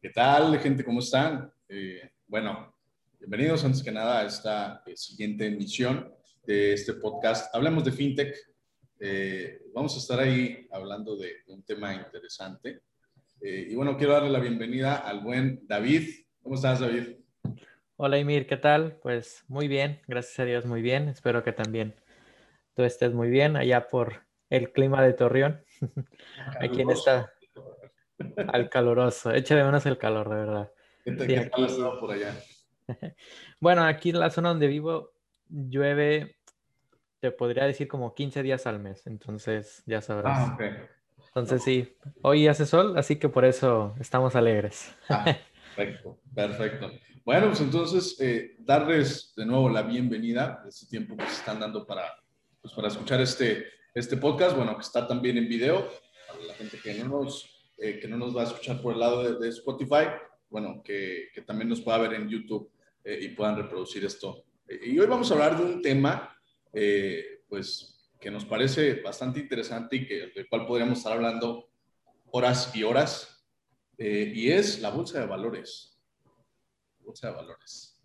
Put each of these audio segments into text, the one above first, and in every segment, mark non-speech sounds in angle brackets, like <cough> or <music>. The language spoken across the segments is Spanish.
¿Qué tal, gente? ¿Cómo están? Eh, bueno, bienvenidos antes que nada a esta eh, siguiente emisión de este podcast. Hablemos de FinTech. Eh, vamos a estar ahí hablando de, un tema interesante. y bueno, quiero darle la bienvenida al buen David. ¿Cómo estás, David? Hola, Emir, ¿qué tal? Pues muy bien, gracias a Dios, muy bien. Espero que también tú estés muy bien allá por el clima de Torreón. <laughs> Aquí en esta al caloroso. Echa de menos el calor, de verdad. ¿Qué, por allá? <laughs> bueno, aquí en la zona donde vivo llueve, te podría decir como 15 días al mes, entonces ya sabrás. Ah, okay. Entonces sí, hoy hace sol, así que por eso estamos alegres. Ah, <laughs> perfecto, perfecto. Bueno, pues entonces eh, darles de nuevo la bienvenida de este tiempo que se están dando para, pues, para escuchar este, este podcast, bueno, que está también en video, para la gente que no nos eh, que no nos va a escuchar por el lado de, Spotify, bueno, que, que, también nos pueda ver en YouTube eh, y puedan reproducir esto. Eh, y hoy vamos a hablar de un tema, pues, que nos parece bastante interesante y que, del cual podríamos estar hablando horas y horas, y es la bolsa de valores. Bolsa de valores.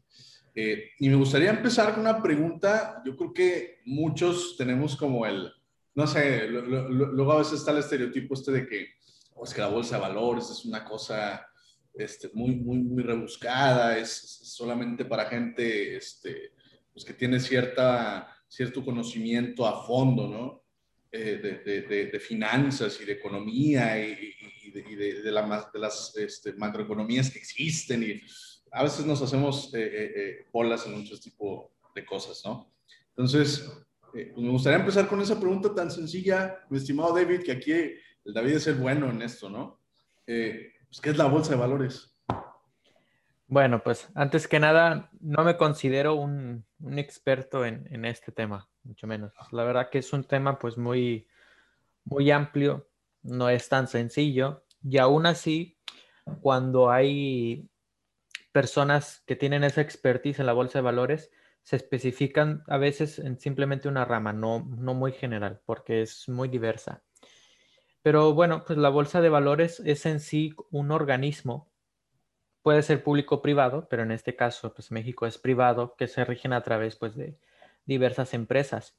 y me gustaría empezar con una pregunta. Yo creo que muchos tenemos como el, no sé, luego a veces está el estereotipo este de que o es que la bolsa de valores es una cosa este, muy, muy, muy rebuscada, es, solamente para gente este, pues que tiene cierta, cierto conocimiento a fondo, ¿no? Eh, de, de, finanzas y de economía y, de, de, la, de, las este, macroeconomías que existen y a veces nos hacemos eh, eh, bolas en muchos tipos de cosas, ¿no? Entonces, pues me gustaría empezar con esa pregunta tan sencilla, mi estimado David, que aquí el David es el bueno en esto, ¿no? Eh, pues, ¿Qué es la bolsa de valores? Bueno, pues antes que nada, no me considero un, experto en, este tema, mucho menos. La verdad que es un tema pues muy, amplio, no es tan sencillo y aún así, cuando hay personas que tienen esa expertise en la bolsa de valores, se especifican a veces en simplemente una rama, no muy general, porque es muy diversa. Pero bueno, pues la bolsa de valores es en sí un organismo. Puede ser público o privado, pero en este caso, pues México es privado, que se rigen a través pues, de diversas empresas,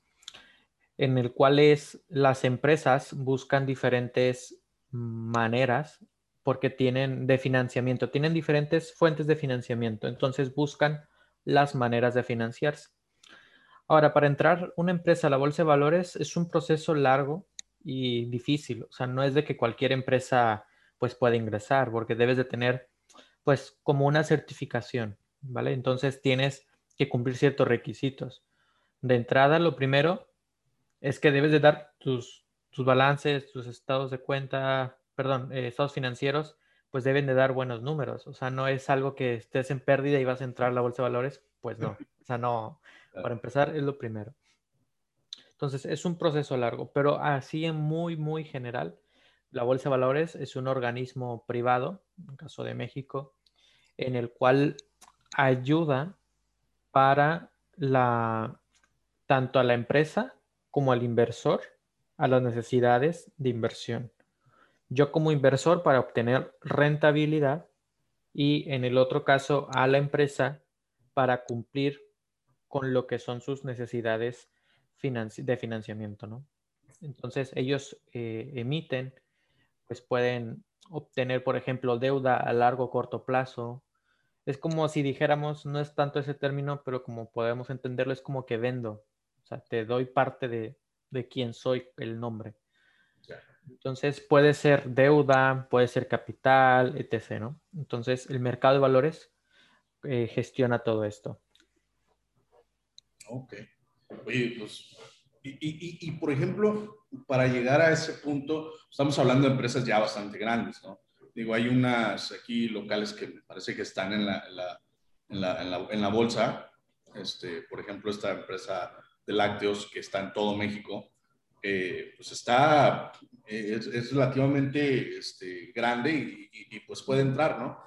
en el cual las empresas buscan diferentes maneras porque tienen de financiamiento, tienen diferentes fuentes de financiamiento, entonces buscan las maneras de financiarse. Ahora, para entrar una empresa a la bolsa de valores es un proceso largo y difícil. O sea, no es de que cualquier empresa pues pueda ingresar, porque debes de tener pues como una certificación, ¿vale? Entonces tienes que cumplir ciertos requisitos. De entrada, lo primero es que debes de dar tus, tus balances, tus estados de cuenta, perdón, eh, estados financieros, pues deben de dar buenos números. O sea, no es algo que estés en pérdida y vas a entrar a la bolsa de valores, pues no. <laughs> O sea, no, para empezar es lo primero. Entonces, es un proceso largo, pero así en muy, muy general, la Bolsa de Valores es un organismo privado, en el caso de México, en el cual ayuda para la, tanto a la empresa como al inversor a las necesidades de inversión. Yo como inversor para obtener rentabilidad y en el otro caso a la empresa para cumplir con lo que son sus necesidades de financiamiento, ¿no? Entonces ellos eh, emiten, pues pueden obtener, por ejemplo, deuda a largo o corto plazo. Es como si dijéramos, no es tanto ese término, pero como podemos entenderlo, es como que vendo. O sea, te doy parte de, de quién soy, el nombre. Entonces puede ser deuda, puede ser capital, etc. ¿no? Entonces el mercado de valores eh, gestiona todo esto. Ok. Oye, pues, y, y, por ejemplo, para llegar a ese punto, estamos hablando de empresas ya bastante grandes, ¿no? Digo, hay unas aquí locales que me parece que están en la, en la, en la, en la, bolsa. Este, por ejemplo, esta empresa de lácteos que está en todo México, eh, pues está, eh, es, relativamente este, grande y, y, pues puede entrar, ¿no?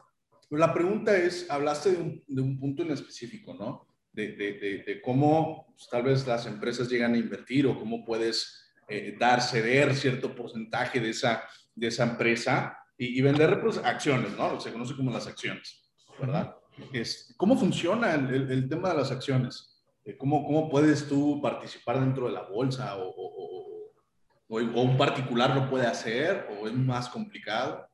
Pero la pregunta es, hablaste de un, de un punto en específico, ¿no? De, cómo pues, tal vez las empresas llegan a invertir o cómo puedes eh, dar, ceder cierto porcentaje de esa, de esa empresa y, vender pues, acciones, ¿no? Se conoce como las acciones, ¿verdad? Es, ¿Cómo funciona el, el, tema de las acciones? Eh, ¿Cómo, ¿Cómo puedes tú participar dentro de la bolsa o, o, o, un particular lo puede hacer o es más complicado?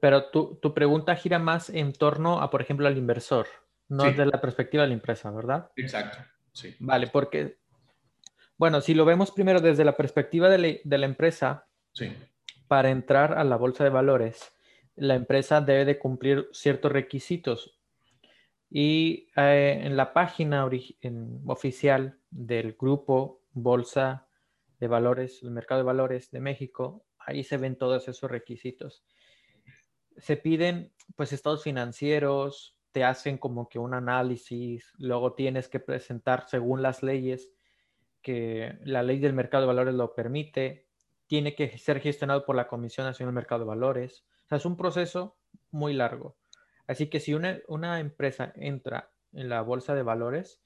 Pero tu, tu pregunta gira más en torno a, por ejemplo, al inversor, no desde la perspectiva de la empresa, ¿verdad? Exacto, sí. Vale, porque, bueno, si lo vemos primero desde la perspectiva de la, de la empresa, sí para entrar a la bolsa de valores, la empresa debe de cumplir ciertos requisitos. Y eh, en la página oficial del grupo Bolsa de Valores, el Mercado de Valores de México, ahí se ven todos esos requisitos. Se piden pues estados financieros, te hacen como que un análisis, luego tienes que presentar según las leyes que la ley del mercado de valores lo permite, tiene que ser gestionado por la Comisión Nacional del Mercado de Valores. O sea, es un proceso muy largo. Así que si una, una empresa entra en la bolsa de valores,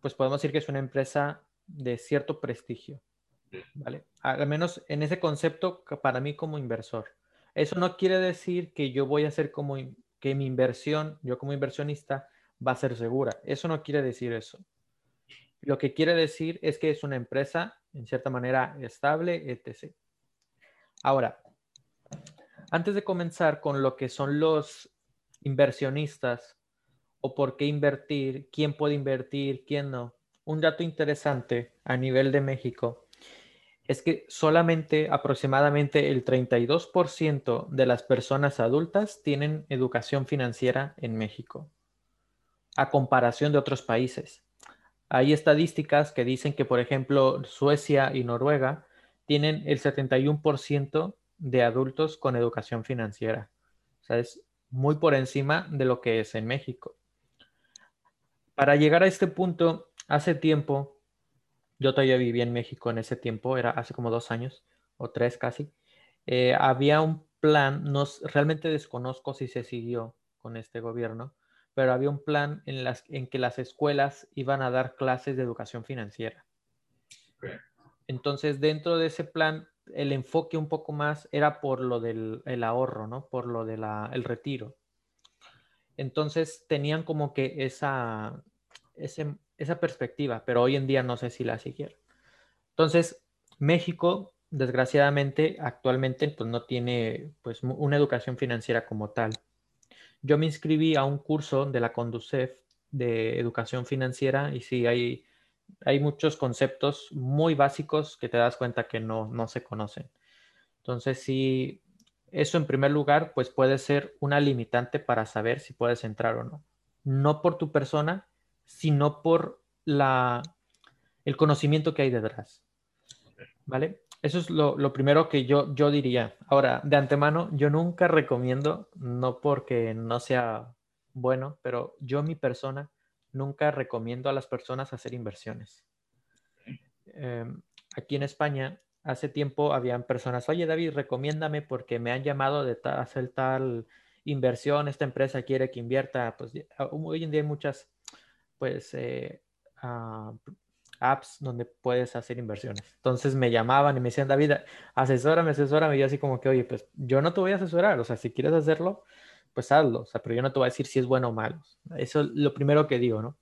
pues podemos decir que es una empresa de cierto prestigio. ¿Vale? Al menos en ese concepto para mí como inversor. Eso no quiere decir que yo voy a hacer como que mi inversión, yo como inversionista, va a ser segura. Eso no quiere decir eso. Lo que quiere decir es que es una empresa en cierta manera estable, etc. Ahora, antes de comenzar con lo que son los inversionistas o por qué invertir, quién puede invertir, quién no, un dato interesante a nivel de México es que solamente aproximadamente el 32% de las personas adultas tienen educación financiera en México, a comparación de otros países. Hay estadísticas que dicen que, por ejemplo, Suecia y Noruega tienen el 71% de adultos con educación financiera. O sea, es muy por encima de lo que es en México. Para llegar a este punto, hace tiempo, yo todavía vivía en México en ese tiempo, era hace como dos años o tres casi, eh, había un plan, no, realmente desconozco si se siguió con este gobierno, pero había un plan en, las, en que las escuelas iban a dar clases de educación financiera. Entonces, dentro de ese plan, el enfoque un poco más era por lo del ahorro, ¿no? Por lo del el retiro. Entonces, tenían como que esa, esa perspectiva, pero hoy en día no sé si la siguieron. Entonces, México, desgraciadamente, actualmente, pues no tiene pues, una educación financiera como tal yo me inscribí a un curso de la Conducef de educación financiera y sí, hay, hay muchos conceptos muy básicos que te das cuenta que no, no se conocen. Entonces, sí, eso en primer lugar, pues puede ser una limitante para saber si puedes entrar o no. No por tu persona, sino por la, el conocimiento que hay detrás. ¿Vale? Eso es lo, primero que yo, yo diría. Ahora, de antemano, yo nunca recomiendo, no porque no sea bueno, pero yo mi persona nunca recomiendo a las personas hacer inversiones. Em, aquí en España, hace tiempo habían personas, oye David, recomiéndame porque me han llamado de hacer tal inversión, esta empresa quiere que invierta. Pues hoy en día hay muchas, pues, eh, ah, apps donde puedes hacer inversiones. Entonces me llamaban y me decían, David, asesórame, asesórame. Y yo así como que, oye, pues yo no te voy a asesorar. O sea, si quieres hacerlo, pues hazlo. O sea, pero yo no te voy a decir si es bueno o malo. Eso es lo primero que digo, ¿no?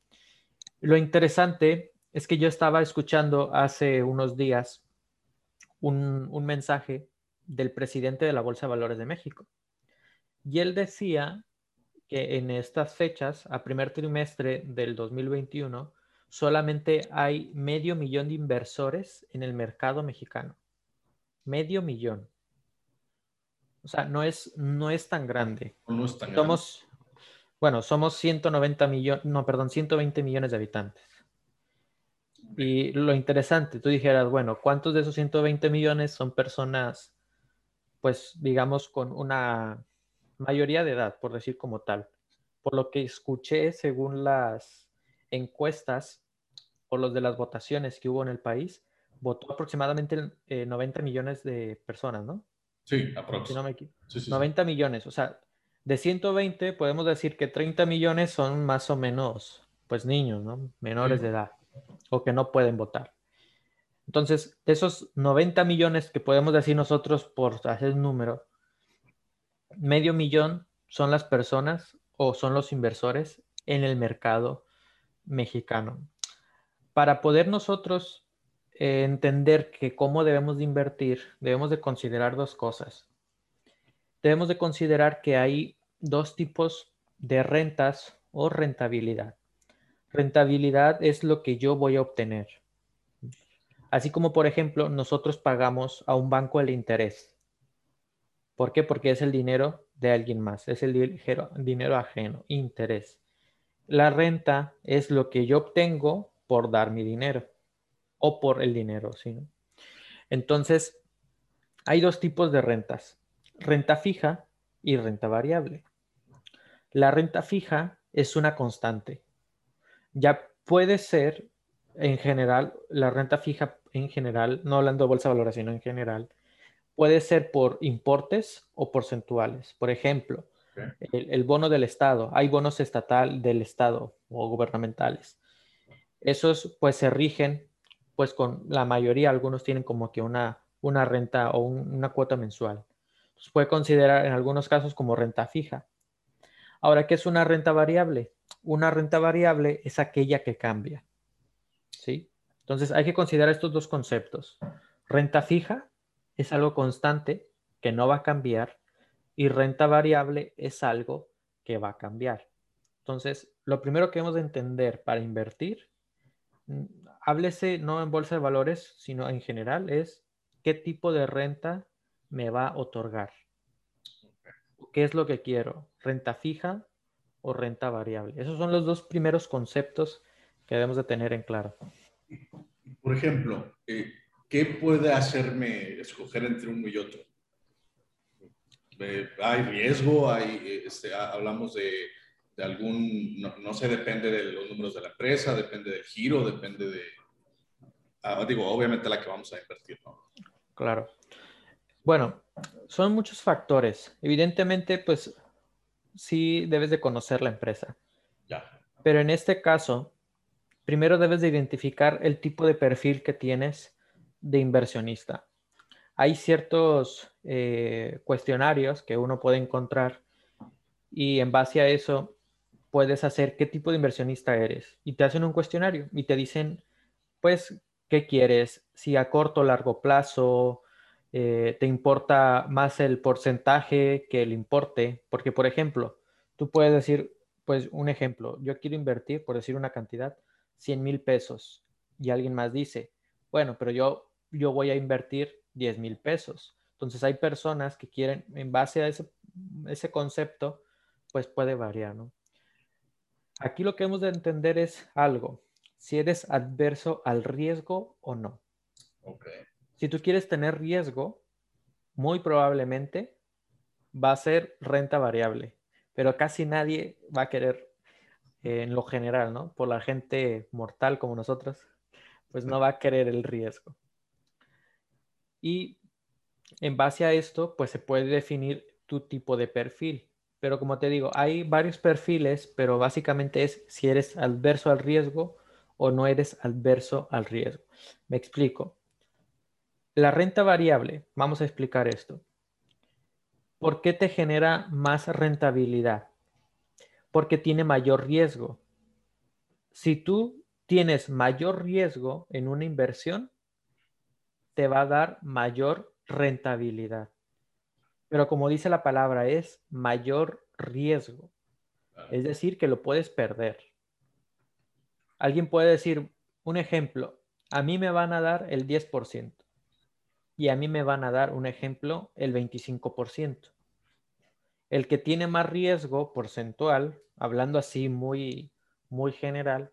Lo interesante es que yo estaba escuchando hace unos días un, un mensaje del presidente de la Bolsa de Valores de México. Y él decía que en estas fechas, a primer trimestre del 2021, solamente hay medio millón de inversores en el mercado mexicano. Medio millón. O sea, no es, no es tan grande. No es tan somos, bueno, somos 190 millones, no, perdón, 120 millones de habitantes. Y lo interesante, tú dijeras, bueno, ¿cuántos de esos 120 millones son personas, pues, digamos, con una mayoría de edad, por decir como tal? Por lo que escuché, según las, encuestas o los de las votaciones que hubo en el país, votó aproximadamente 90 eh, millones de personas, ¿no? Sí, aproximadamente. 90 millones, o sea, de 120 podemos decir que 30 millones son más o menos, pues niños, ¿no? Menores de edad o que no pueden votar. Entonces, esos 90 millones que podemos decir nosotros por hacer un número, medio millón son las personas o son los inversores en el mercado mexicano. Para poder nosotros eh, entender que cómo debemos de invertir, debemos de considerar dos cosas. Debemos de considerar que hay dos tipos de rentas o rentabilidad. Rentabilidad es lo que yo voy a obtener. Así como, por ejemplo, nosotros pagamos a un banco el interés. ¿Por qué? Porque es el dinero de alguien más, es el dinero, ajeno, interés. La renta es lo que yo obtengo por dar mi dinero o por el dinero, ¿sí? Entonces, hay dos tipos de rentas, renta fija y renta variable. La renta fija es una constante. Ya puede ser, en general, la renta fija en general, no hablando de bolsa de valoración en general, puede ser por importes o porcentuales. Por ejemplo, el, bono del Estado. Hay bonos estatal del Estado o gubernamentales. Esos pues se rigen pues con la mayoría, algunos tienen como que una, una renta o una cuota mensual. Se puede considerar en algunos casos como renta fija. Ahora, ¿qué es una renta variable? Una renta variable es aquella que cambia. ¿Sí? Entonces hay que considerar estos dos conceptos. Renta fija es algo constante que no va a cambiar y renta variable es algo que va a cambiar. Entonces, lo primero que hemos de entender para invertir, mm, háblese no en bolsa de valores, sino en general, es qué tipo de renta me va a otorgar. ¿Qué es lo que quiero? ¿Renta fija o renta variable? Esos son los dos primeros conceptos que debemos de tener en claro. Por ejemplo, eh, ¿qué puede hacerme escoger entre uno y otro? Eh, hay riesgo, hay, este, hablamos de, algún, no, sé, depende de los números de la empresa, depende del giro, depende de, ah, digo, obviamente la que vamos a invertir, ¿no? Claro. Bueno, son muchos factores. Evidentemente, pues sí debes de conocer la empresa. Ya. Pero en este caso, primero debes de identificar el tipo de perfil que tienes de inversionista. Hay ciertos eh, cuestionarios que uno puede encontrar y en base a eso puedes hacer qué tipo de inversionista eres. Y te hacen un cuestionario y te dicen, pues, ¿qué quieres? Si a corto o largo plazo, eh, te importa más el porcentaje que el importe. Porque, por ejemplo, tú puedes decir, pues, un ejemplo, yo quiero invertir, por decir una cantidad, 100 mil pesos. Y alguien más dice, bueno, pero yo yo voy a invertir 10 mil pesos. Entonces hay personas que quieren, en base a ese, ese concepto, pues puede variar, ¿no? Aquí lo que hemos de entender es algo, si eres adverso al riesgo o no. Si tú quieres tener riesgo, muy probablemente va a ser renta variable, pero casi nadie va a querer en lo general, ¿no? Por la gente mortal como nosotros, pues no va a querer el riesgo. Y en base a esto, pues se puede definir tu tipo de perfil. Pero como te digo, hay varios perfiles, pero básicamente es si eres adverso al riesgo o no eres adverso al riesgo. Me explico. La renta variable, vamos a explicar esto. ¿Por qué te genera más rentabilidad? Porque tiene mayor riesgo. Si tú tienes mayor riesgo en una inversión, te va a dar mayor rentabilidad. Pero como dice la palabra, es mayor riesgo. Es decir, que lo puedes perder. Alguien puede decir, un ejemplo, a mí me van a dar el 10% y a mí me van a dar, un ejemplo, el 25%. El que tiene más riesgo porcentual, hablando así muy, muy general,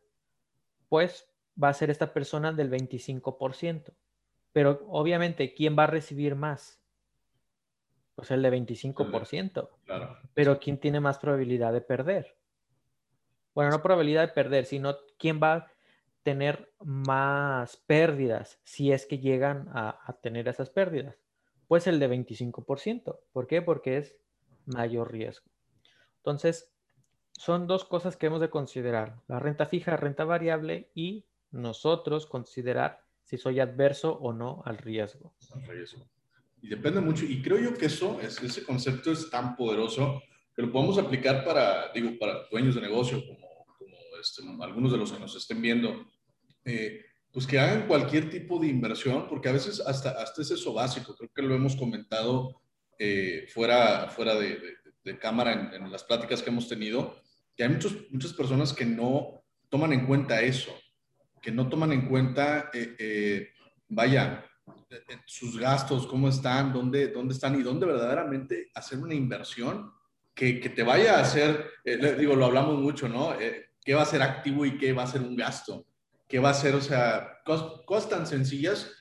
pues va a ser esta persona del 25%. Pero obviamente, ¿quién va a recibir más? Pues el de 25%. Claro. Pero ¿quién tiene más probabilidad de perder? Bueno, no probabilidad de perder, sino quién va a tener más pérdidas si es que llegan a, a tener esas pérdidas. Pues el de 25%. ¿Por qué? Porque es mayor riesgo. Entonces, son dos cosas que hemos de considerar. La renta fija, renta variable y nosotros considerar si soy adverso o no al riesgo. Y depende mucho. Y creo yo que eso, ese concepto es tan poderoso que lo podemos aplicar para, digo, para dueños de negocio, como, este, algunos de los que nos estén viendo. Eh, pues que hagan cualquier tipo de inversión, porque a veces hasta, hasta es eso básico, creo que lo hemos comentado eh, fuera, fuera de, cámara en, las pláticas que hemos tenido, que hay muchos, muchas personas que no toman en cuenta eso, que no toman en cuenta, eh, eh, vaya, sus gastos, cómo están, dónde, dónde están y dónde verdaderamente hacer una inversión que, que te vaya a hacer, digo, lo hablamos mucho, ¿no? ¿Qué va a ser activo y qué va a ser un gasto? ¿Qué va a ser? O sea, cosas, tan sencillas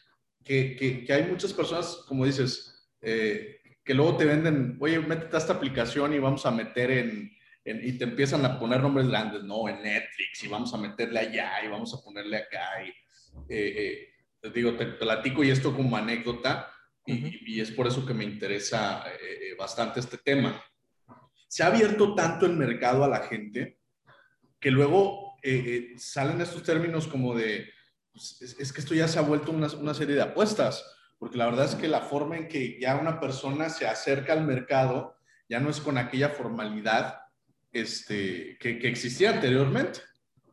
que, que, que, hay muchas personas, como dices, eh, que luego te venden, oye, métete a esta aplicación y vamos a meter en, y te empiezan a poner nombres grandes, ¿no? En Netflix y vamos a meterle allá y vamos a ponerle acá. Y, eh, eh, digo, te platico y esto como anécdota y, y es por eso que me interesa bastante este tema. Se ha abierto tanto el mercado a la gente que luego eh, eh, salen estos términos como de, pues, es, que esto ya se ha vuelto una, una, serie de apuestas, porque la verdad es que la forma en que ya una persona se acerca al mercado ya no es con aquella formalidad este, que, existía anteriormente,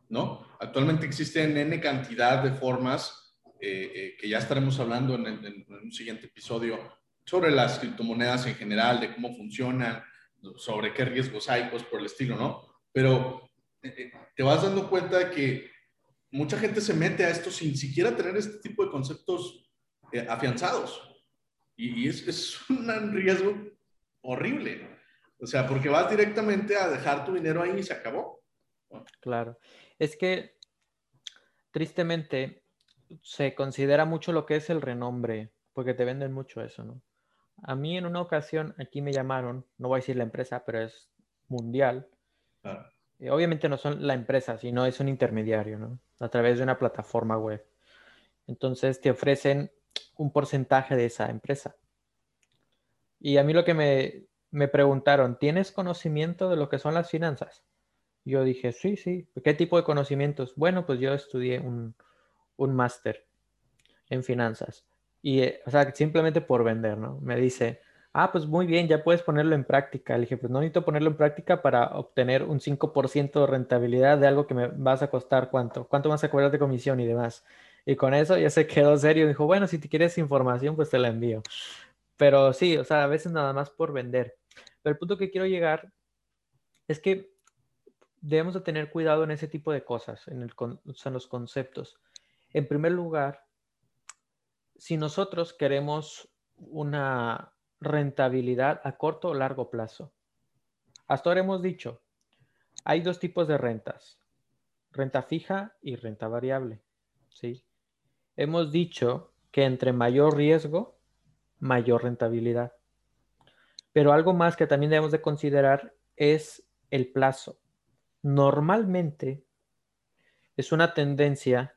¿no? Actualmente existen N cantidad de formas eh, que ya estaremos hablando en, en, un siguiente episodio sobre las criptomonedas en general, de cómo funcionan, sobre qué riesgos hay, pues por el estilo, ¿no? Pero eh, te vas dando cuenta de que mucha gente se mete a esto sin siquiera tener este tipo de conceptos eh, afianzados. Y, es, es, un riesgo horrible. O sea, porque vas directamente a dejar tu dinero ahí y se acabó. Claro. Es que, tristemente, se considera mucho lo que es el renombre, porque te venden mucho eso, ¿no? A mí en una ocasión, aquí me llamaron, no voy a decir la empresa, pero es mundial. Claro eh, obviamente no son la empresa, sino es un intermediario, ¿no? A través de una plataforma web. Entonces te ofrecen un porcentaje de esa empresa. Y a mí lo que me, me preguntaron, ¿tienes conocimiento de lo que son las finanzas? Yo dije, sí, sí. ¿Qué tipo de conocimientos? Bueno, pues yo estudié un, un máster en finanzas. Y, eh, o sea, simplemente por vender, ¿no? Me dice, Ah, pues muy bien, ya puedes ponerlo en práctica. Le dije, pues no necesito ponerlo en práctica para obtener un 5% de rentabilidad de algo que me vas a costar cuánto, cuánto vas a cobrar de comisión y demás. Y con eso ya se quedó serio. Dijo, bueno, si te quieres información, pues te la envío. Pero sí, o sea, a veces nada más por vender. Pero el punto que quiero llegar es que debemos de tener cuidado en ese tipo de cosas, en, el, en los conceptos. En primer lugar, si nosotros queremos una rentabilidad a corto o largo plazo. Hasta ahora hemos dicho, hay dos tipos de rentas, renta fija y renta variable. ¿sí? Hemos dicho que entre mayor riesgo, mayor rentabilidad. Pero algo más que también debemos de considerar es el plazo. Normalmente es una tendencia,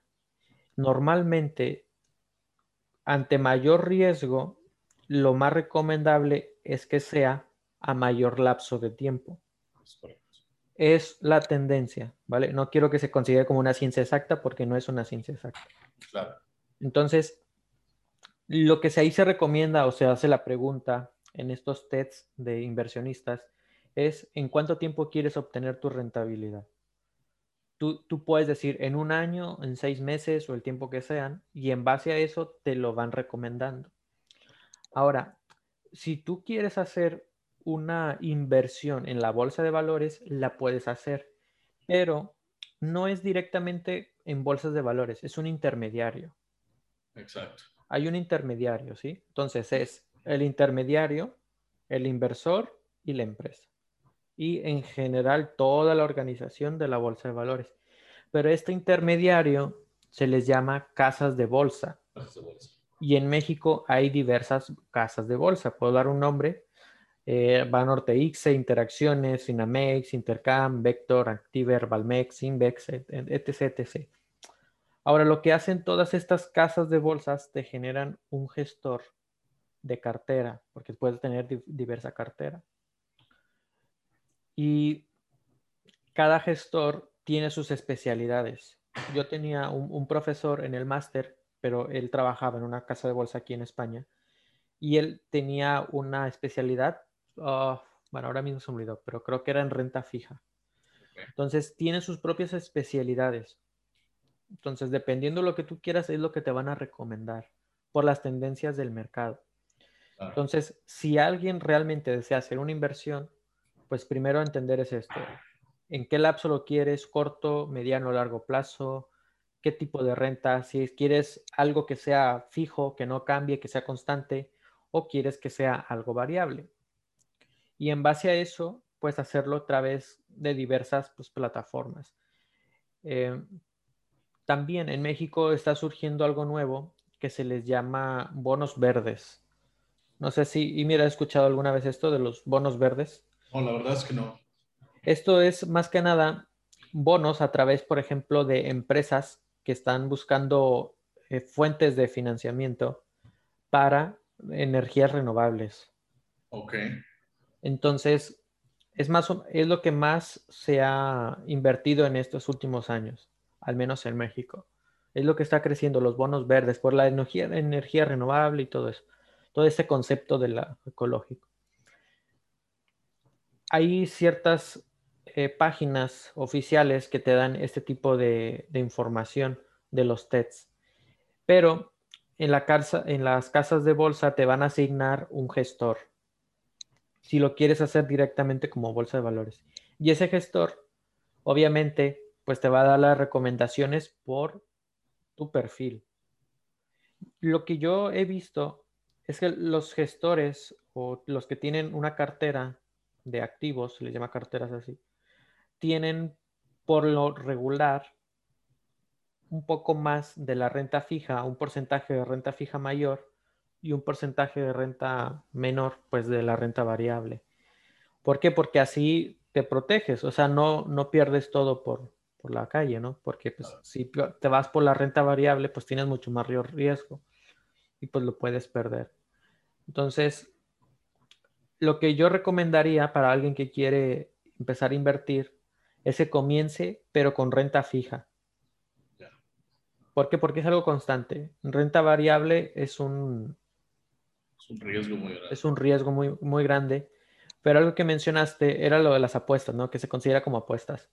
normalmente ante mayor riesgo lo más recomendable es que sea a mayor lapso de tiempo. Es la tendencia, ¿vale? No quiero que se considere como una ciencia exacta porque no es una ciencia exacta. Claro. Entonces, lo que ahí se recomienda o se hace la pregunta en estos tests de inversionistas es en cuánto tiempo quieres obtener tu rentabilidad. Tú, tú, puedes decir en un año, en seis meses o el tiempo que sean, y en base a eso te lo van recomendando. Ahora, si tú quieres hacer una inversión en la bolsa de valores, la puedes hacer, pero no es directamente en bolsas de valores, es un intermediario. Exacto. Hay un intermediario, ¿sí? Entonces es el intermediario, el inversor y la empresa. Y en general toda la organización de la bolsa de valores. Pero este intermediario se les llama casas de bolsa. Casas de bolsa. Y en México hay diversas casas de bolsa. Puedo dar un nombre. Eh, Banorte Interacciones, Finamex, Intercam, Vector, Activer, Valmex, Invex, etc, etc. Ahora, lo que hacen todas estas casas de bolsas te generan un gestor de cartera, porque puedes tener diversa cartera. Y cada gestor tiene sus especialidades. Yo tenía un profesor en el máster pero él trabajaba en una casa de bolsa aquí en España y él tenía una especialidad, ah, bueno, ahora mismo se me olvidó, pero creo que era en renta fija. Entonces, tiene sus propias especialidades. Entonces, dependiendo de lo que tú quieras, es lo que te van a recomendar por las tendencias del mercado. Entonces, si alguien realmente desea hacer una inversión, pues primero entender es esto. ¿En qué lapso lo quieres? ¿Corto, mediano, largo plazo? ¿Qué tipo de renta? Si quieres algo que sea fijo, que no cambie, que sea constante, o quieres que sea algo variable. Y en base a eso, puedes hacerlo a través de diversas pues, plataformas. Eh, también en México está surgiendo algo nuevo que se les llama bonos verdes. No sé si, y mira, ¿has escuchado alguna vez esto de los bonos verdes? No, la verdad es que no. Esto es más que nada bonos a través, por ejemplo, de empresas que están buscando eh, fuentes de financiamiento para energías renovables. Ok. Entonces, es, más, es lo que más se ha invertido en estos últimos años, al menos en México. Es lo que está creciendo, los bonos verdes, por la energía, energía renovable y todo eso, todo ese concepto de la ecológico. Hay ciertas eh, páginas oficiales que te dan este tipo de, información de los TEDs, pero en las casas de bolsa te van a asignar un gestor. Si lo quieres hacer directamente como bolsa de valores. Y ese gestor, obviamente, pues te va a dar las recomendaciones por tu perfil. Lo que yo he visto es que los gestores o los que tienen una cartera de activos, se les llama carteras así, tienen por lo regular un poco más de la renta fija, un porcentaje de renta fija mayor y un porcentaje de renta menor, pues de la renta variable. ¿Por qué? Porque así te proteges, o sea, no, no pierdes todo por, por la calle, ¿no? Porque pues, si te vas por la renta variable, pues tienes mucho mayor riesgo y pues lo puedes perder. Entonces, lo que yo recomendaría para alguien que quiere empezar a invertir es que comience, pero con renta fija. ¿Por qué? Porque es algo constante. Renta variable es un, es un riesgo muy grande. Es un riesgo muy, muy grande. Pero algo que mencionaste era lo de las apuestas, ¿no? Que se considera como apuestas.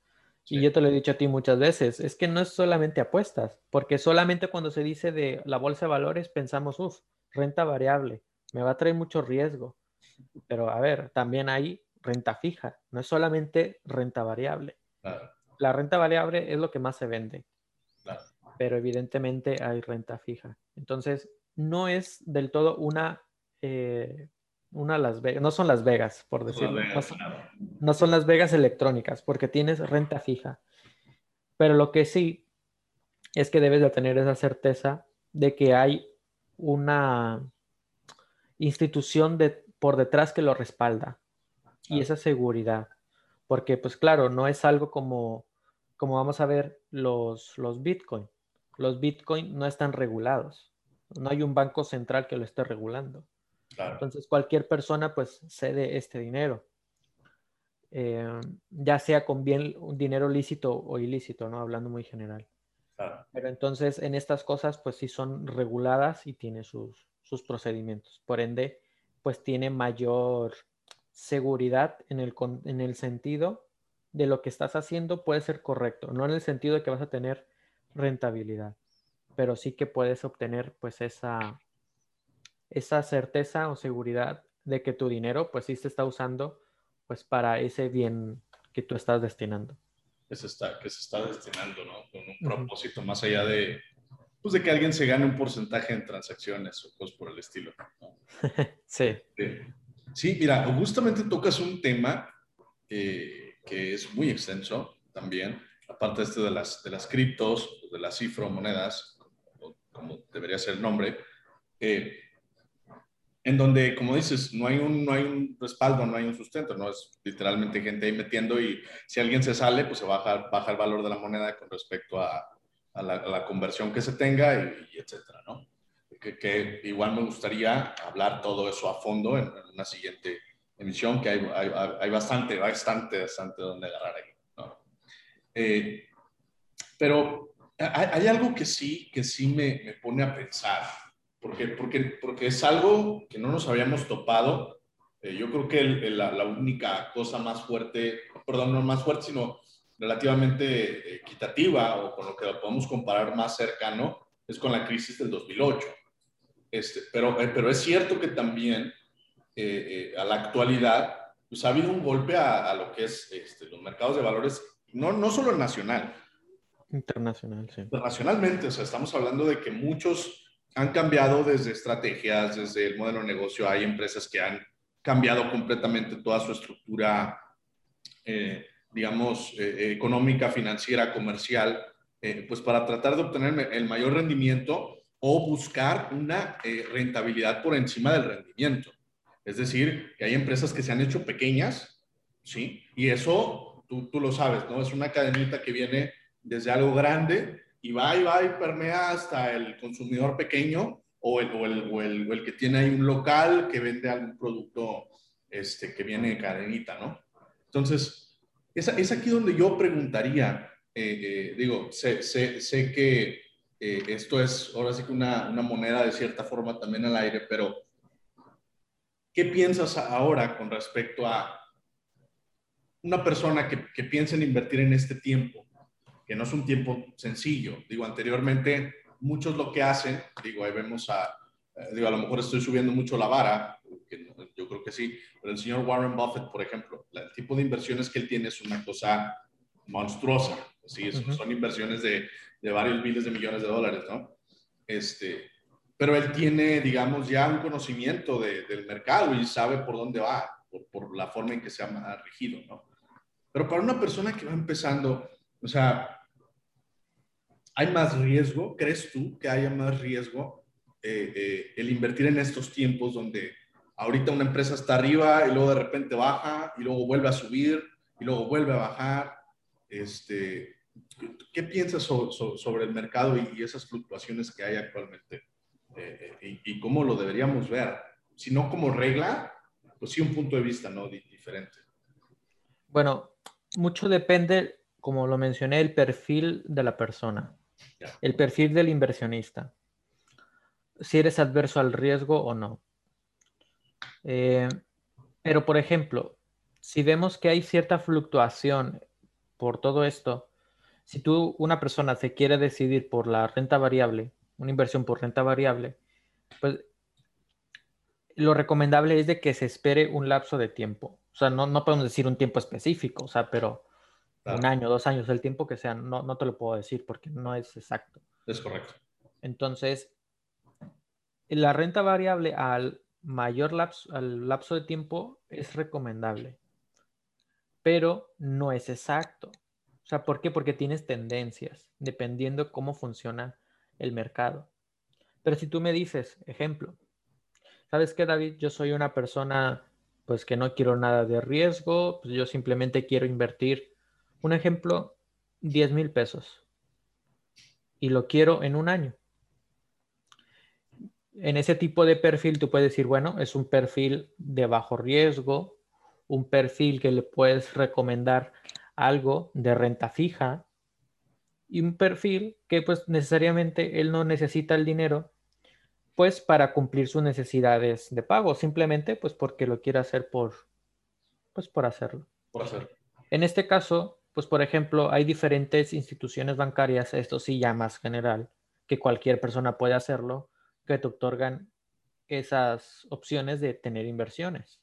Y yo te lo he dicho a ti muchas veces, es que no es solamente apuestas, porque solamente cuando se dice de la bolsa de valores pensamos, uff, renta variable, me va a traer mucho riesgo. Pero a ver, también hay renta fija, no es solamente renta variable. La renta variable es lo que más se vende pero evidentemente hay renta fija. Entonces, no es del todo una, eh, una Las Vegas, no son Las Vegas, por decirlo. no, son, Las Vegas electrónicas, porque tienes renta fija. Pero lo que sí es que debes de tener esa certeza de que hay una institución de, por detrás que lo respalda y esa seguridad. Porque, pues claro, no es algo como, como vamos a ver los, los Bitcoin los Bitcoin no están regulados. No hay un banco central que lo esté regulando. Entonces cualquier persona pues cede este dinero. Eh, ya sea con bien un dinero lícito o ilícito, ¿no? Hablando muy general. Pero entonces en estas cosas pues sí son reguladas y tiene sus, sus procedimientos. Por ende, pues tiene mayor seguridad en el, en el sentido de lo que estás haciendo puede ser correcto, no en el sentido de que vas a tener rentabilidad, pero sí que puedes obtener pues esa, esa certeza o seguridad de que tu dinero pues sí se está usando pues para ese bien que tú estás destinando. Que se está, que se está destinando, ¿no? Con un propósito más allá de, pues de que alguien se gane un porcentaje en transacciones o cosas por el estilo. <laughs> sí. sí. mira, justamente tocas un tema eh, que es muy extenso también, aparte este de las, de las criptos, de las cifromonedas, como debería ser el nombre, eh, en donde, como dices, no hay, un, no hay un respaldo, no hay un sustento, no es literalmente gente ahí metiendo y si alguien se sale, pues se baja, baja el valor de la moneda con respecto a, a, la, conversión que se tenga y, etcétera, ¿no? Que, que, igual me gustaría hablar todo eso a fondo en, una siguiente emisión, que hay, hay, hay, bastante, bastante, bastante donde agarrar ahí, ¿no? Eh, pero hay, algo que sí, que sí me, me, pone a pensar porque, porque, porque es algo que no nos habíamos topado. Eh, yo creo que la, la, única cosa más fuerte, perdón, no más fuerte, sino relativamente equitativa o con lo que lo podemos comparar más cercano es con la crisis del 2008. Este, pero, eh, pero es cierto que también eh, a la actualidad pues ha habido un golpe a, a lo que es este, los mercados de valores, no, no solo nacional. Internacional, sí. Internacionalmente, o sea, estamos hablando de que muchos han cambiado desde estrategias, desde el modelo de negocio. Hay empresas que han cambiado completamente toda su estructura, eh, digamos, eh, económica, financiera, comercial, eh, pues para tratar de obtener el mayor rendimiento o buscar una rentabilidad por encima del rendimiento. Es decir, que hay empresas que se han hecho pequeñas, ¿sí? Y eso, tú, tú lo sabes, ¿no? Es una cadenita que viene desde algo grande y va y va y permea hasta el consumidor pequeño o el, el, el que tiene ahí un local que vende algún producto este, que viene de cadenita, ¿no? Entonces, es, aquí donde yo preguntaría, eh, eh, digo, sé, que eh, esto es ahora sí que una, una moneda de cierta forma también al aire, pero ¿qué piensas ahora con respecto a una persona que, que piensa en invertir en este tiempo? que no es un tiempo sencillo. Digo, anteriormente muchos lo que hacen, digo, ahí vemos a, eh, digo, a lo mejor estoy subiendo mucho la vara, yo creo que sí, pero el señor Warren Buffett, por ejemplo, el tipo de inversiones que él tiene es una cosa monstruosa, ¿sí? son inversiones de, de, varios miles de millones de dólares, ¿no? Este, pero él tiene, digamos, ya un conocimiento de, del mercado y sabe por dónde va, por, por la forma en que se ha regido, ¿no? Pero para una persona que va empezando, o sea, ¿Hay más riesgo? ¿Crees tú que haya más riesgo eh, eh, el invertir en estos tiempos donde ahorita una empresa está arriba y luego de repente baja y luego vuelve a subir y luego vuelve a bajar? Este, ¿Qué piensas sobre, el mercado y, esas fluctuaciones que hay actualmente? Eh, y, cómo lo deberíamos ver? Si no como regla, pues sí un punto de vista ¿no? diferente. Bueno, mucho depende, como lo mencioné, el perfil de la persona. El perfil del inversionista. Si eres adverso al riesgo o no. Eh, pero, por ejemplo, si vemos que hay cierta fluctuación por todo esto, si tú, una persona se quiere decidir por la renta variable, una inversión por renta variable, pues lo recomendable es de que se espere un lapso de tiempo. O sea, no, no podemos decir un tiempo específico, o sea, pero un año, dos años, el tiempo que sea, no, no te lo puedo decir porque no es exacto. Es correcto. Entonces, la renta variable al mayor lapso, al lapso de tiempo es recomendable, pero no es exacto. O sea, ¿por qué? Porque tienes tendencias, dependiendo cómo funciona el mercado. Pero si tú me dices, ejemplo, ¿sabes qué, David? Yo soy una persona, pues que no quiero nada de riesgo, pues yo simplemente quiero invertir un ejemplo, 10 mil pesos y lo quiero en un año. En ese tipo de perfil tú puedes decir, bueno, es un perfil de bajo riesgo, un perfil que le puedes recomendar algo de renta fija y un perfil que pues necesariamente él no necesita el dinero pues para cumplir sus necesidades de pago, simplemente pues porque lo quiere hacer por pues por hacerlo. Por hacerlo. En este caso, pues por ejemplo, hay diferentes instituciones bancarias, esto sí ya más general, que cualquier persona puede hacerlo, que te otorgan esas opciones de tener inversiones.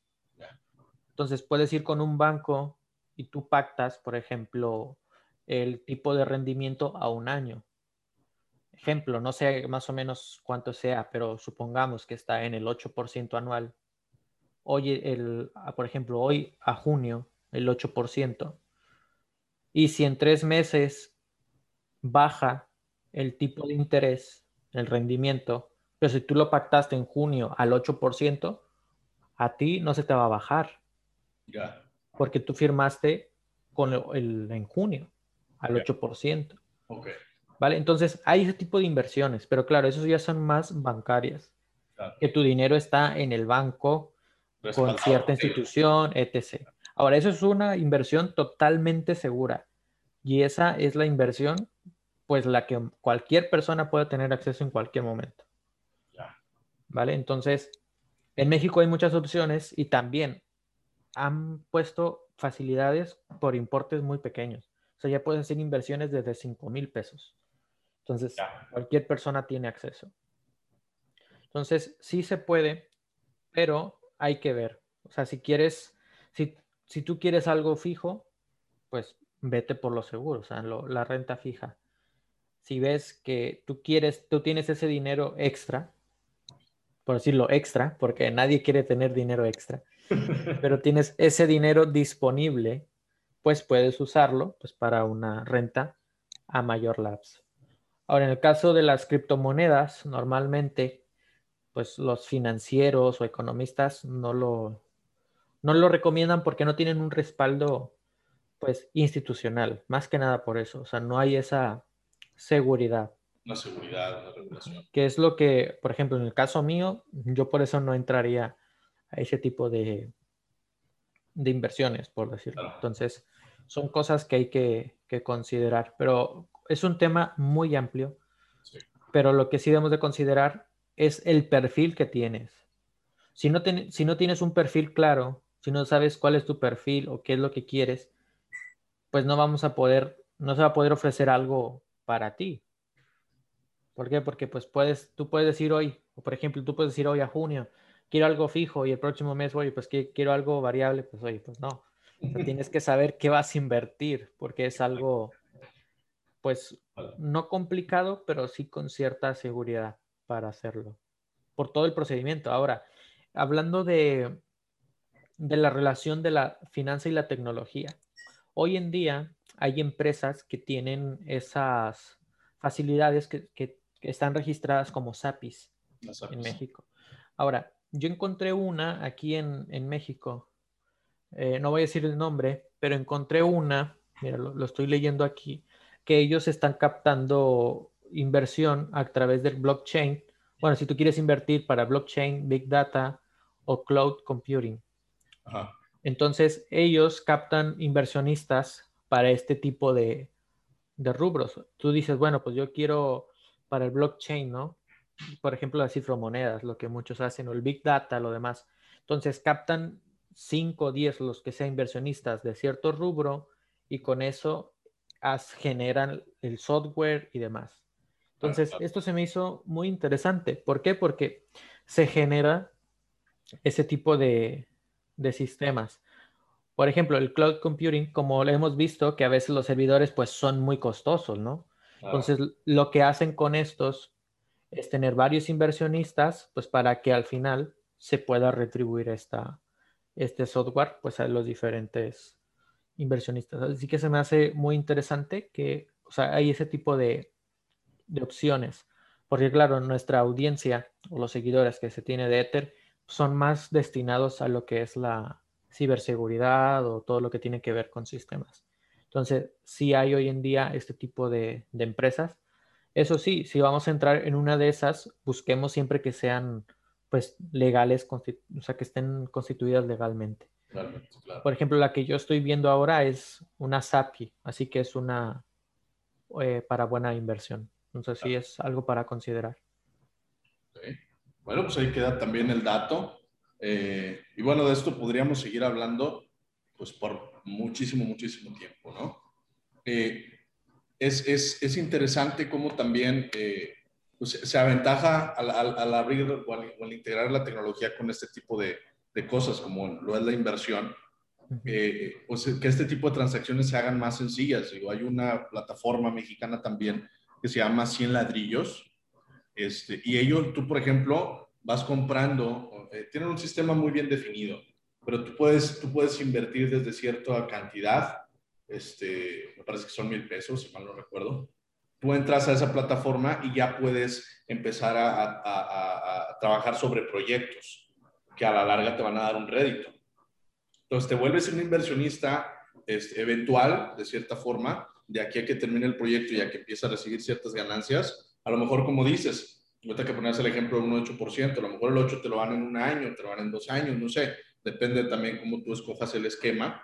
Entonces puedes ir con un banco y tú pactas, por ejemplo, el tipo de rendimiento a un año. Ejemplo, no sé más o menos cuánto sea, pero supongamos que está en el 8% anual. Hoy, el, por ejemplo, hoy a junio, el 8%. Y si en tres meses baja el tipo de interés, el rendimiento, pero si tú lo pactaste en junio al 8%, a ti no se te va a bajar. Ya. Porque tú firmaste con el, en junio al 8%. Okay. ¿Vale? Entonces hay ese tipo de inversiones, pero claro, esos ya son más bancarias. Que tu dinero está en el banco con cierta institución, etc. Ahora, eso es una inversión totalmente segura y esa es la inversión, pues la que cualquier persona puede tener acceso en cualquier momento. ¿Vale? Entonces, en México hay muchas opciones y también han puesto facilidades por importes muy pequeños. O sea, ya puedes hacer inversiones desde 5 mil pesos. Entonces, cualquier persona tiene acceso. Entonces, sí se puede, pero hay que ver. O sea, si quieres, si, si tú quieres algo fijo, pues vete por lo seguro, o sea, la renta fija. Si ves que tú quieres, tú tienes ese dinero extra, por decirlo extra, porque nadie quiere tener dinero extra, <laughs> pero tienes ese dinero disponible, pues puedes usarlo pues, para una renta a mayor lapso. Ahora, en el caso de las criptomonedas, normalmente, pues los financieros o economistas no lo, no lo recomiendan porque no tienen un respaldo, pues, institucional, más que nada por eso. O sea, no hay esa seguridad. La seguridad, la regulación. Que es lo que, por ejemplo, en el caso mío, yo por eso no entraría a ese tipo de, de inversiones, por decirlo. Entonces, son cosas que hay que, considerar, pero es un tema muy amplio, pero lo que sí debemos de considerar es el perfil que tienes. Si no, si no tienes un perfil claro, si no sabes cuál es tu perfil o qué es lo que quieres, pues no vamos a poder, no se va a poder ofrecer algo para ti. ¿Por qué? Porque pues puedes, tú puedes decir hoy, o por ejemplo, tú puedes decir hoy a junio, quiero algo fijo y el próximo mes, oye, pues quiero algo variable, pues oye, pues no. tienes que saber qué vas a invertir, porque es algo, pues, no complicado, pero sí con cierta seguridad para hacerlo, por todo el procedimiento. Ahora, hablando de, de la relación de la finanza y la tecnología, hoy en día hay empresas que tienen esas facilidades que, que, están registradas como SAPIs en México. Ahora, yo encontré una aquí en, en México, eh, no voy a decir el nombre, pero encontré una, mira, lo, estoy leyendo aquí, que ellos están captando inversión a través del blockchain. Bueno, si tú quieres invertir para blockchain, big data o cloud computing. Entonces, ellos captan inversionistas para este tipo de, de rubros. Tú dices, bueno, pues yo quiero para el blockchain, ¿no? por ejemplo, las cifromonedas, lo que muchos hacen, o el Big Data, lo demás. Entonces captan 5 o 10 los que sean inversionistas de cierto rubro y con eso generan el software y demás. Entonces, esto se me hizo muy interesante. ¿Por qué? Porque se genera ese tipo de, de sistemas. Por ejemplo, el cloud computing, como lo hemos visto, que a veces los servidores pues son muy costosos, ¿no? Entonces, lo que hacen con estos es tener varios inversionistas, pues para que al final se pueda retribuir esta, este software pues a los diferentes inversionistas. Así que se me hace muy interesante que o sea, hay ese tipo de, de opciones, porque claro, nuestra audiencia o los seguidores que se tiene de Ether son más destinados a lo que es la ciberseguridad o todo lo que tiene que ver con sistemas. Entonces, sí hay hoy en día este tipo de, de empresas eso sí, si vamos a entrar en una de esas, busquemos siempre que sean pues legales, o sea, que estén constituidas legalmente. Por ejemplo, la que yo estoy viendo ahora es una SAPI, así que es una eh, para buena inversión. Entonces sí es algo para considerar. Bueno, pues ahí queda también el dato. Eh, y bueno, de esto podríamos seguir hablando pues por muchísimo, muchísimo tiempo, ¿no? Eh, es, es, es interesante cómo también eh, pues, se aventaja al, al, abrir o al, integrar la tecnología con este tipo de, de cosas, como lo es la inversión, eh, pues, que este tipo de transacciones se hagan más sencillas. Digo, hay una plataforma mexicana también que se llama 100 ladrillos, este, y ellos, tú, por ejemplo, vas comprando, eh, tienen un sistema muy bien definido, pero tú puedes, tú puedes invertir desde cierta cantidad este, me parece que son mil pesos, si mal no recuerdo. Tú entras a esa plataforma y ya puedes empezar a, trabajar sobre proyectos que a la larga te van a dar un rédito. Entonces te vuelves un inversionista este, eventual, de cierta forma, de aquí a que termine el proyecto y a que empiece a recibir ciertas ganancias. A lo mejor, como dices, ahorita que pones el ejemplo de un 8%, a lo mejor el 8 te lo van en un año, te lo van en dos años, no sé. Depende también cómo tú escojas el esquema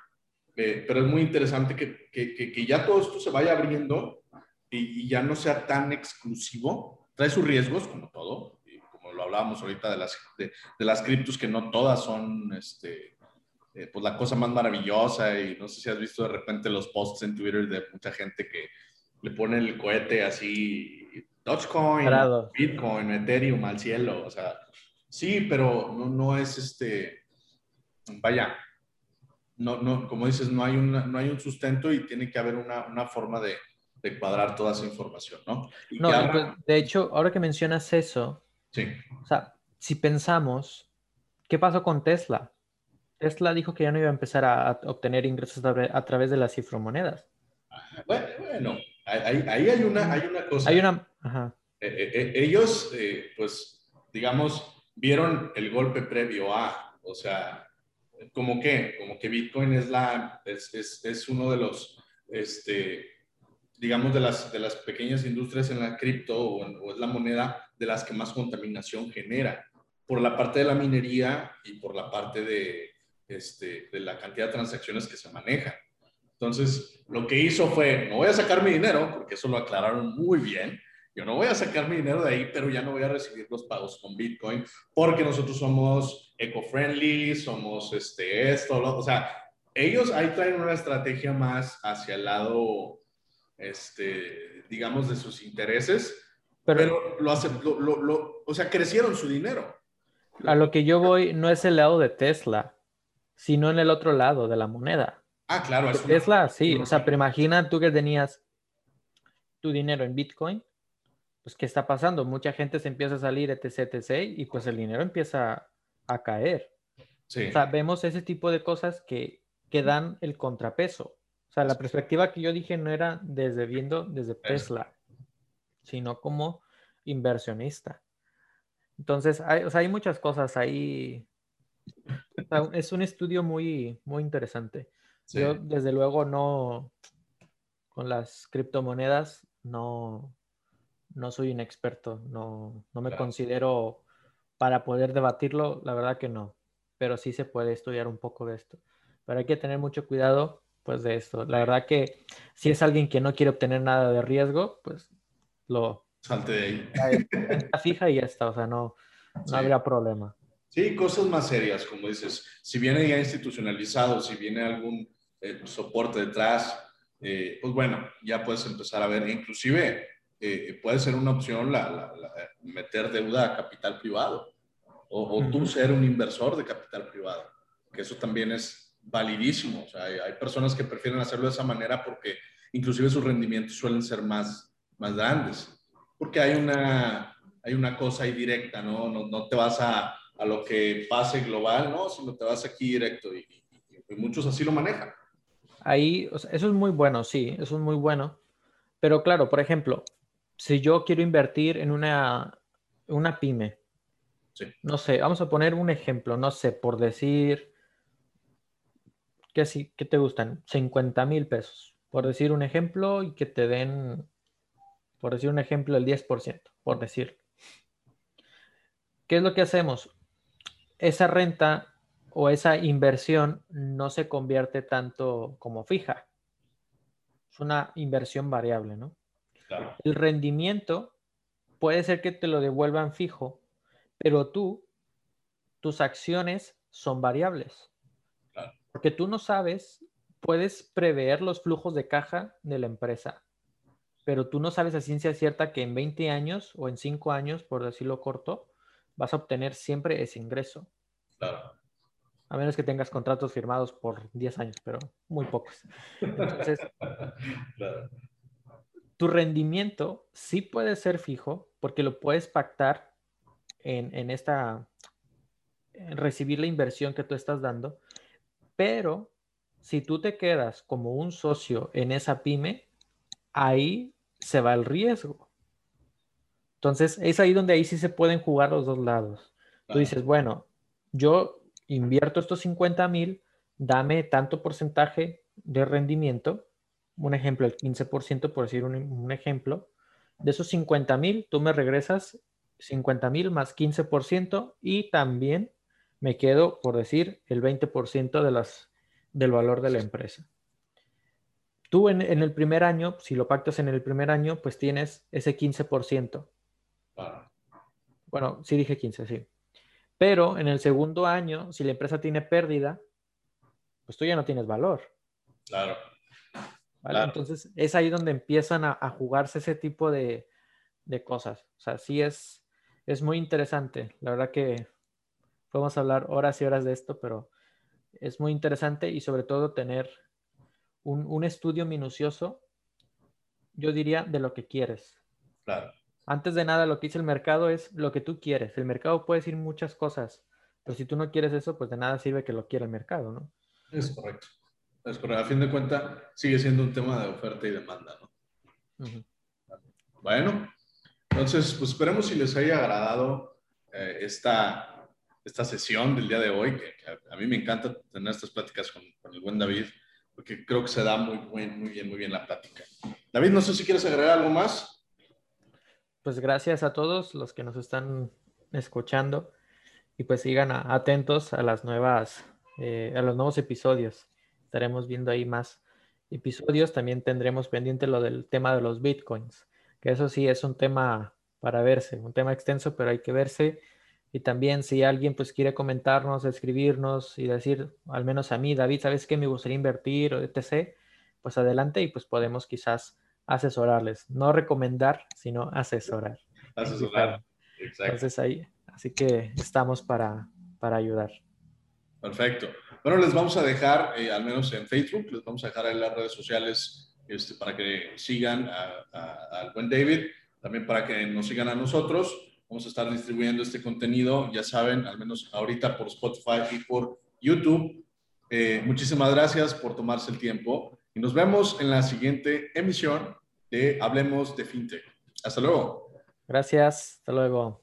eh, pero es muy interesante que, que, que, ya todo esto se vaya abriendo y, ya no sea tan exclusivo. Trae sus riesgos, como todo, y como lo hablábamos ahorita de las, de, las criptos, que no todas son este, eh, pues la cosa más maravillosa y no sé si has visto de repente los posts en Twitter de mucha gente que le pone el cohete así, Dogecoin, Bitcoin, Ethereum al cielo, o sea, sí, pero no, no es este, vaya, no, no, como dices, no hay, una, no hay un sustento y tiene que haber una, una forma de, de, cuadrar toda esa información, ¿no? no, pues, de hecho, ahora que mencionas eso, sí. o sea, si pensamos, ¿qué pasó con Tesla? Tesla dijo que ya no iba a empezar a, obtener ingresos a, través de las cifromonedas. Bueno, bueno ahí, hay, una, hay una cosa. Hay una... Eh, eh, eh, ellos, pues, digamos, vieron el golpe previo a, o sea, como que, como que Bitcoin es, la, es, es, es uno de los, este, digamos, de las, de las pequeñas industrias en la cripto o, es la moneda de las que más contaminación genera, por la parte de la minería y por la parte de, este, de la cantidad de transacciones que se manejan. Entonces, lo que hizo fue, no voy a sacar mi dinero, porque eso lo aclararon muy bien, yo no voy a sacar mi dinero de ahí, pero ya no voy a recibir los pagos con Bitcoin, porque nosotros somos eco-friendly, somos este, esto, lo, o sea, ellos ahí traen una estrategia más hacia el lado, este, digamos, de sus intereses, pero, lo hacen, lo, lo, o sea, crecieron su dinero. A lo que yo voy no es el lado de Tesla, sino en el otro lado de la moneda. Ah, claro. Es Tesla, sí. O sea, pero imagina tú que tenías tu dinero en Bitcoin, pues ¿qué está pasando? Mucha gente se empieza a salir, etc, etc, y pues el dinero empieza a caer. Sí. O sea, vemos ese tipo de cosas que, que dan el contrapeso. O sea, la perspectiva que yo dije no era desde viendo desde Tesla, sino como inversionista. Entonces, hay, o sea, hay muchas cosas ahí es un estudio muy, muy interesante. Yo, desde luego, no, con las criptomonedas, no, no soy un experto, no, no me considero para poder debatirlo, la verdad que no, pero sí se puede estudiar un poco de esto. Pero hay que tener mucho cuidado, pues, de esto. La verdad que si es alguien que no quiere obtener nada de riesgo, pues lo... Salte de ahí. <laughs> fija y ya está, o sea, no, no habría problema. Sí, cosas más serias, como dices. Si viene ya institucionalizado, si viene algún eh, soporte detrás, eh, pues bueno, ya puedes empezar a ver. Inclusive eh, puede ser una opción la, meter deuda a capital privado o, tú ser un inversor de capital privado, que eso también es validísimo. O sea, hay, hay, personas que prefieren hacerlo de esa manera porque inclusive sus rendimientos suelen ser más, más grandes, porque hay una, hay una cosa ahí directa, ¿no? No, no te vas a a lo que pase global, ¿no? Sino te vas aquí directo y, muchos así lo manejan. Ahí, eso es muy bueno, sí, eso es muy bueno. Pero claro, por ejemplo, si yo quiero invertir en una, una pyme, no sé, vamos a poner un ejemplo, no sé, por decir, ¿qué, sí, ¿qué te gustan? 50 mil pesos, por decir un ejemplo y que te den, por decir un ejemplo, el 10%, por decir. ¿Qué es lo que hacemos? esa renta o esa inversión no se convierte tanto como fija. Es una inversión variable, ¿no? El rendimiento puede ser que te lo devuelvan fijo, pero tú, tus acciones son variables. Porque tú no sabes, puedes prever los flujos de caja de la empresa, pero tú no sabes a ciencia cierta que en 20 años o en 5 años, por decirlo corto, vas a obtener siempre ese ingreso. Claro. A menos que tengas contratos firmados por 10 años, pero muy pocos. Entonces, <laughs> tu rendimiento sí puede ser fijo porque lo puedes pactar en, en esta, en recibir la inversión que tú estás dando, pero si tú te quedas como un socio en esa pyme, ahí se va el riesgo. Entonces, es ahí donde ahí sí se pueden jugar los dos lados. Tú dices, bueno, yo invierto estos 50 mil, dame tanto porcentaje de rendimiento, un ejemplo, el 15% por decir un, ejemplo, de esos 50 mil, tú me regresas 50 mil más 15% y también me quedo, por decir, el 20% de las, del valor de la empresa. Tú en, en, el primer año, si lo pactas en el primer año, pues tienes ese 15%. Bueno, sí dije 15, sí. Pero en el segundo año, si la empresa tiene pérdida, pues tú ya no tienes valor. Claro. Entonces es ahí donde empiezan a, jugarse ese tipo de, cosas. O sea, sí es, es muy interesante. La verdad que podemos hablar horas y horas de esto, pero es muy interesante y sobre todo tener un, un estudio minucioso, yo diría, de lo que quieres. Claro. Antes de nada, lo que dice el mercado es lo que tú quieres. El mercado puede decir muchas cosas, pero si tú no quieres eso, pues de nada sirve que lo quiera el mercado, ¿no? Es correcto. Es correcto. A fin de cuentas, sigue siendo un tema de oferta y demanda, ¿no? Bueno, entonces, pues esperemos si les haya agradado eh, esta, esta sesión del día de hoy, que, a, mí me encanta tener estas pláticas con, el buen David, porque creo que se da muy, muy, muy bien, muy bien la plática. David, no sé si quieres agregar algo más. Pues gracias a todos los que nos están escuchando y pues sigan atentos a las nuevas, eh, a los nuevos episodios estaremos viendo ahí más episodios. También tendremos pendiente lo del tema de los bitcoins, que eso sí es un tema para verse, un tema extenso, pero hay que verse. Y también si alguien pues quiere comentarnos, escribirnos y decir, al menos a mí, David, ¿sabes qué me gustaría invertir o etc? Pues adelante y pues podemos quizás asesorarles. No recomendar, sino asesorar. Asesorar. Exacto. Entonces ahí, así que estamos para, para ayudar. Perfecto. Bueno, les vamos a dejar, eh, al menos en Facebook, les vamos a dejar en las redes sociales este, para que sigan al buen David, también para que nos sigan a nosotros. Vamos a estar distribuyendo este contenido, ya saben, al menos ahorita por Spotify y por YouTube. Eh, muchísimas gracias por tomarse el tiempo y nos vemos en la siguiente emisión de Hablemos de FinTech. Hasta luego. Gracias, hasta luego.